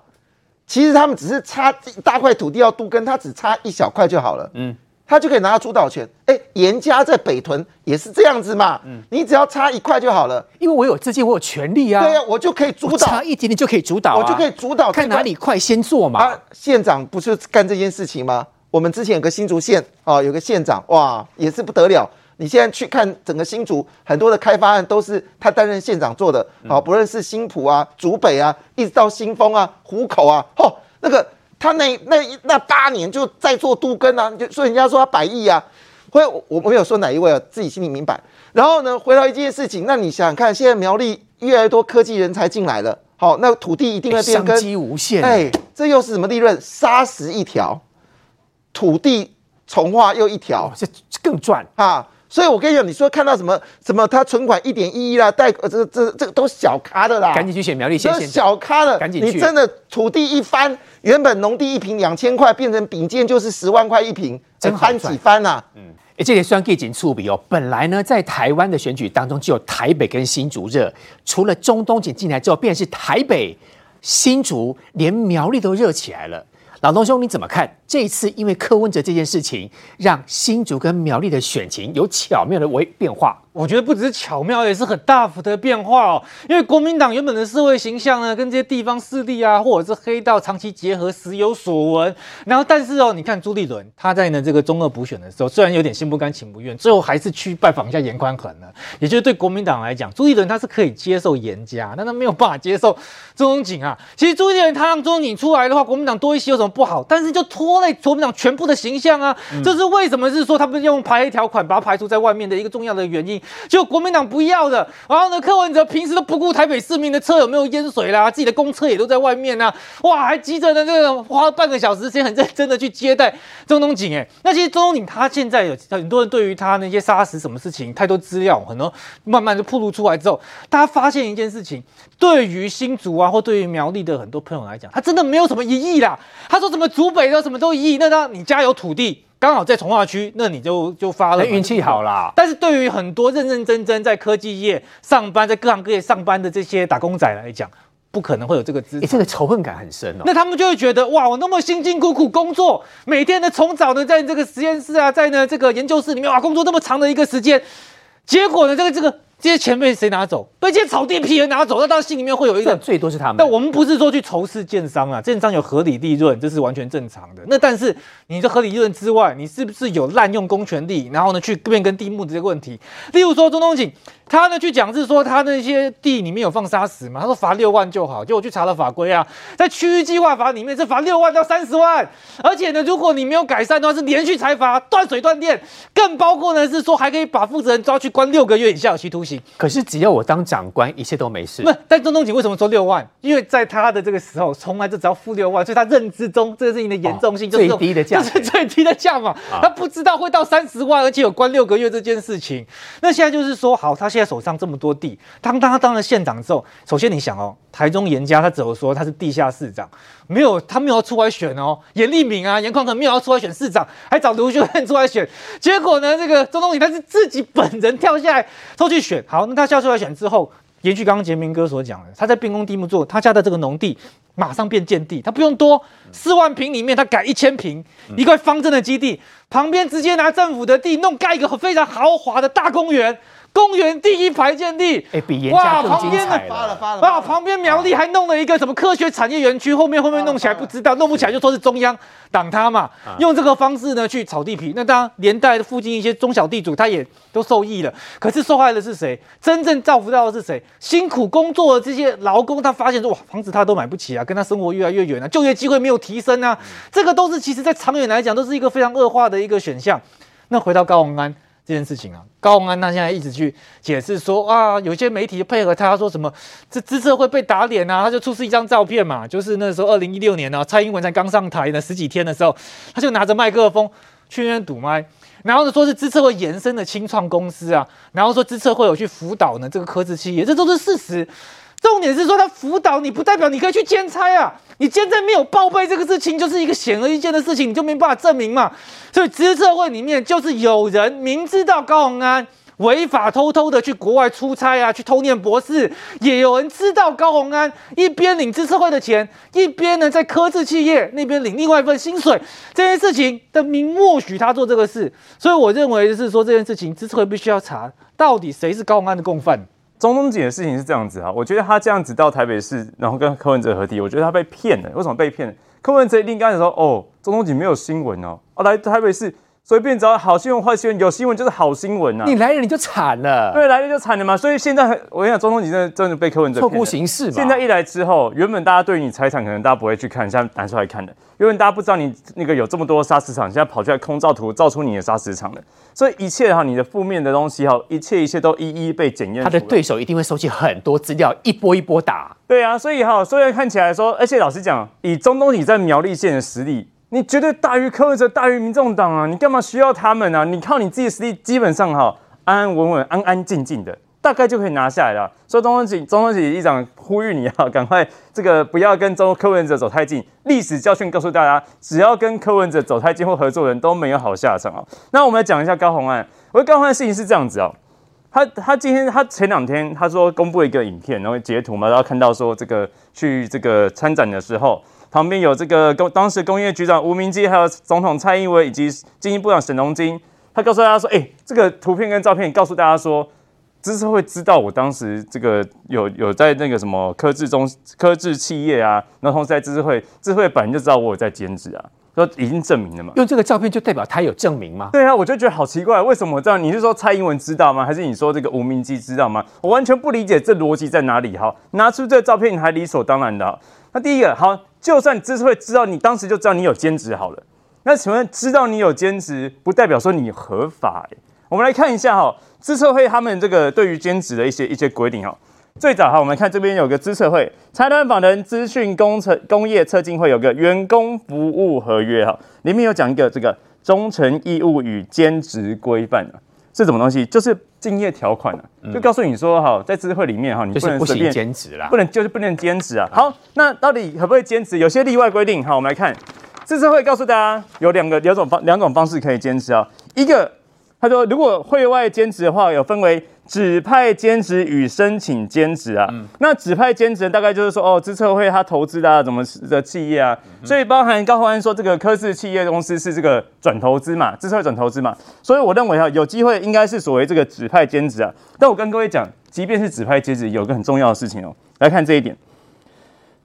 其实他们只是差一大块土地要都根，他只差一小块就好了，嗯，他就可以拿到主导权。哎，严家在北屯也是这样子嘛，嗯，你只要差一块就好了，因为我有资金，我有权利啊，对呀，我就可以主导，差一点点就可以主导，我就可以主导，看哪里快先做嘛。啊县长不是干这件事情吗？我们之前有个新竹县啊，有个县长哇，也是不得了。你现在去看整个新竹，很多的开发案都是他担任县长做的，好，不论是新浦啊、竹北啊，一直到新丰啊、湖口啊，嚯，那个他那那那八年就在做都根啊，就所以人家说他百亿啊。会我没有说哪一位啊，自己心里明白。然后呢，回到一件事情，那你想想看，现在苗栗越来越多科技人才进来了，好，那土地一定会变更，商机无限。哎，这又是什么利润？砂石一条，土地重化又一条，这更赚啊！所以我跟你讲，你说看到什么什么，他存款一点一亿啦，贷呃这这这个都小咖的啦，赶紧去选苗栗县县小咖的，赶紧去。你真的土地一翻，原本农地一平两千块，变成丙建就是十万块一平，真翻几番呐？嗯，哎，这里算给紧触笔哦。本来呢，在台湾的选举当中，只有台北跟新竹热，除了中东锦进来之后，便是台北、新竹，连苗栗都热起来了。老东兄，你怎么看？这一次因为柯文哲这件事情，让新竹跟苗栗的选情有巧妙的微变化。我觉得不只是巧妙，也是很大幅的变化哦。因为国民党原本的社会形象呢，跟这些地方势力啊，或者是黑道长期结合，时有所闻。然后，但是哦，你看朱立伦他在呢这个中二补选的时候，虽然有点心不甘情不愿，最后还是去拜访一下严宽恒了。也就是对国民党来讲，朱立伦他是可以接受严家，但他没有办法接受周荣景啊。其实朱立伦他让周荣景出来的话，国民党多一些有什么不好？但是就拖累国民党全部的形象啊。这是为什么？是说他们用排黑条款把他排除在外面的一个重要的原因。就国民党不要的，然后呢，柯文哲平时都不顾台北市民的车有没有淹水啦，自己的公车也都在外面呐，哇，还急着呢，这个花了半个小时时间很认真的去接待中东锦哎，那其实中东锦他现在有很多人对于他那些杀死什么事情太多资料，很多慢慢就暴露出来之后，大家发现一件事情，对于新竹啊或对于苗栗的很多朋友来讲，他真的没有什么疑义啦。他说什么竹北的什么都疑义，那他你家有土地。刚好在从化区，那你就就发了，运气好啦。但是对于很多认认真真在科技业上班、在各行各业上班的这些打工仔来讲，不可能会有这个资这个仇恨感很深哦。那他们就会觉得，哇，我那么辛辛苦苦工作，每天呢从早呢在这个实验室啊，在呢这个研究室里面哇工作那么长的一个时间，结果呢这个这个。这些钱被谁拿走？被这些草地皮人拿走，那当然心里面会有一个最多是他们。但我们不是说去仇视建商啊，建商有合理利润，这是完全正常的。那但是你的合理利润之外，你是不是有滥用公权力，然后呢去变更地目这些问题？例如说中东锦。他呢去讲是说他那些地里面有放砂石嘛？他说罚六万就好，就我去查了法规啊，在区域计划法里面是罚六万到三十万，而且呢，如果你没有改善的话是连续裁罚，断水断电，更包括呢是说还可以把负责人抓去关六个月以下有期徒刑。可是只要我当长官，一切都没事。不，但钟东锦为什么说六万？因为在他的这个时候，从来就只要付六万，所以他认知中这个事情的严重性就是最低的价，就是最低的价嘛。他不知道会到三十万，而且有关六个月这件事情。那现在就是说，好，他现在手上这么多。地，当他当了县长之后，首先你想哦，台中严家他只有说他是地下市长，没有他没有出来选哦，严立明啊，严匡可没有要出来选市长，还找刘秀燕出来选，结果呢，这个周东锦他是自己本人跳下来出去选，好，那他下出来选之后，延续刚刚杰明哥所讲的，他在兵工地目做，他家的这个农地马上变建地，他不用多四万平里面他改一千平，一块方正的基地，旁边直接拿政府的地弄盖一个非常豪华的大公园。公园第一排建地，哎，比严家更精彩了。哇，旁边苗栗还弄了一个什么科学产业园区，后面会不会弄起来不知道，弄不起来就说是中央挡他嘛。用这个方式呢去炒地皮，那当然连带附近一些中小地主他也都受益了。可是受害的是谁？真正造福到的是谁？辛苦工作的这些劳工，他发现说哇，房子他都买不起啊，跟他生活越来越远了，就业机会没有提升啊。这个都是其实在长远来讲都是一个非常恶化的一个选项。那回到高鸿安。这件事情啊，高鸿安他现在一直去解释说啊，有些媒体配合他说什么，这资策会被打脸啊，他就出示一张照片嘛，就是那时候二零一六年呢，蔡英文才刚上台呢十几天的时候，他就拿着麦克风去那边堵麦，然后呢说是资策会延伸的清创公司啊，然后说资策会有去辅导呢这个科技企业，这都是事实。重点是说他辅导你不代表你可以去兼差啊，你兼差没有报备这个事情就是一个显而易见的事情，你就没办法证明嘛。所以资策会里面就是有人明知道高鸿安违法偷偷的去国外出差啊，去偷念博士，也有人知道高鸿安一边领资策会的钱，一边呢在科技企业那边领另外一份薪水，这件事情的名默许他做这个事。所以我认为是说这件事情资策会必须要查到底谁是高鸿安的共犯。中东锦的事情是这样子啊，我觉得他这样子到台北市，然后跟柯文哲合体，我觉得他被骗了。为什么被骗？柯文哲一定刚才说哦，中东锦没有新闻哦，哦，来台北市随便找好新闻、坏新闻，有新闻就是好新闻呐、你来了你就惨了，对，来了就惨了嘛。所以现在我跟你讲，中东你真的真的被柯文哲错形势嘛。现在一来之后，原本大家对你财产可能大家不会去看，现在拿出来看的。原本大家不知道你那个有这么多砂石场，现在跑出来空照图照出你的砂石场了。所以一切哈，你的负面的东西哈，一切一切都一一被检验。他的对手一定会收集很多资料，一波一波打。对啊，所以哈，虽然看起来说，而且老实讲，以中东你在苗栗县的实力，你绝对大于柯文哲，大于民众党啊！你干嘛需要他们啊？你靠你自己的实力，基本上哈，安安稳稳、安安静静的，大概就可以拿下来了。所以中东锦，中东锦议长呼吁你啊，赶快这个不要跟中柯文哲走太近。历史教训告诉大家，只要跟柯文哲走太近或合作人都没有好下场啊。那我们来讲一下高虹安，我高虹安的事情是这样子哦。他他今天他前两天他说公布一个影片，然后截图嘛，然后看到说这个去这个参展的时候，旁边有这个工当时工业局长吴明基，还有总统蔡英文以及经济部长沈荣金，他告诉大家说，哎、这个图片跟照片告诉大家说，知识会知道我当时这个有有在那个什么科技中科技企业啊，然后同时在知识会知识会本人就知道我有在兼职啊，说已经证明了嘛。用这个照片就代表他有证明吗？对啊，我就觉得好奇怪，为什么这样？你是说蔡英文知道吗？还是你说这个吴明基知道吗？我完全不理解这逻辑在哪里。哈，拿出这个照片还理所当然的。那第一个，好，就算知识会知道你当时就知道你有兼职好了，那请问知道你有兼职，不代表说你合法、欸？我们来看一下哈，资策会他们这个对于兼职的一些一些规定哈。最早哈，我们看这边有个资策会财团法人资讯工程工业测进会有个员工服务合约哈，里面有讲一个这个忠诚义务与兼职规范啊，是什么东西？就是竞业条款啊，就告诉你说哈，在智慧里面哈，你不能随便兼职啦不。能就是不能兼职啊。好，那到底可不可以兼职？有些例外规定，好，我们来看，智慧会告诉大家有两个两种方两种方式可以兼职啊。一个他说，如果会外兼职的话，有分为指派兼职与申请兼职啊。那指派兼职大概就是说，哦，资策会他投资的、啊、怎么的企业啊，所以包含高宏安说这个科技企业公司是这个转投资嘛，资策会转投资嘛，所以我认为哈，有机会应该是所谓这个指派兼职啊。但我跟各位讲，即便是指派兼职，有个很重要的事情哦，来看这一点。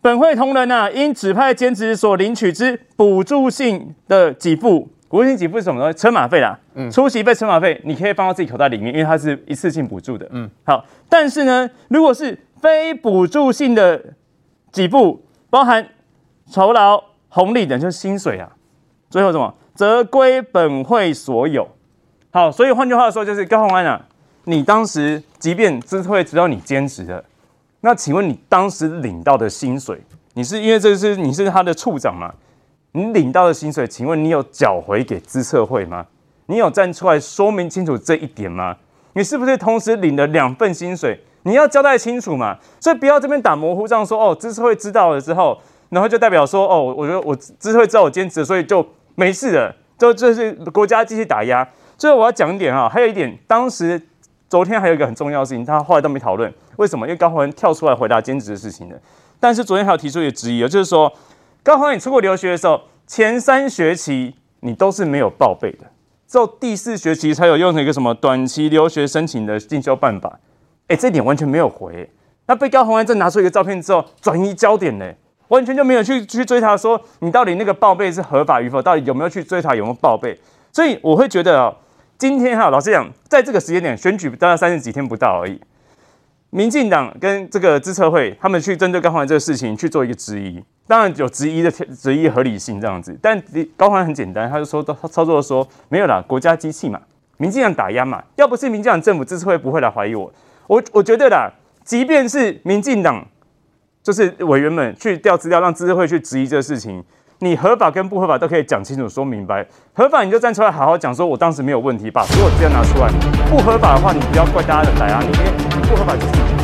本会同仁啊，因指派兼职所领取之补助性的给付，补助性给付是什么东西？车马费啦，出席费、车马费，你可以放到自己口袋里面，因为它是一次性补助的。嗯，好，但是呢，如果是非补助性的给付，包含酬劳、红利等，就是薪水啊，最后什么，则归本会所有。好，所以换句话说，就是高鸿安啊，你当时即便资会知道你兼职的，那请问你当时领到的薪水，你是因为这是你是他的处长嘛？你领到的薪水，请问你有缴回给资策会吗？你有站出来说明清楚这一点吗？你是不是同时领了两份薪水？你要交代清楚嘛。所以不要这边打模糊仗说哦，资策会知道了之后，然后就代表说哦，我觉得我资策会知道我兼职，所以就没事了，就这是国家继续打压。最后我要讲一点哈，还有一点，当时昨天还有一个很重要的事情，他后来都没讨论，为什么？因为高宏跳出来回答兼职的事情的。但是昨天还有提出一个质疑，就是说，高宏安你出国留学的时候，前三学期你都是没有报备的，之后第四学期才有用一个什么短期留学申请的进修办法。哎，这点完全没有回。那被高宏安正拿出一个照片之后，转移焦点呢，完全就没有去去追查说你到底那个报备是合法与否，到底有没有去追查有没有报备。所以我会觉得哦，今天哈，老实讲，在这个时间点选举大概三十几天不到而已，民进党跟这个资策会他们去针对高环这个事情去做一个质疑，当然有质疑的质疑合理性这样子，但高环很简单，他就说他操作说没有啦，国家机器嘛，民进党打压嘛，要不是民进党政府资策会不会来怀疑我，我我觉得啦，即便是民进党就是委员们去调资料，让资策会去质疑这个事情。你合法跟不合法都可以讲清楚、说明白。合法你就站出来好好讲，说我当时没有问题，把所有资料拿出来；不合法的话，你不要怪大家的来啊，你不合法就是。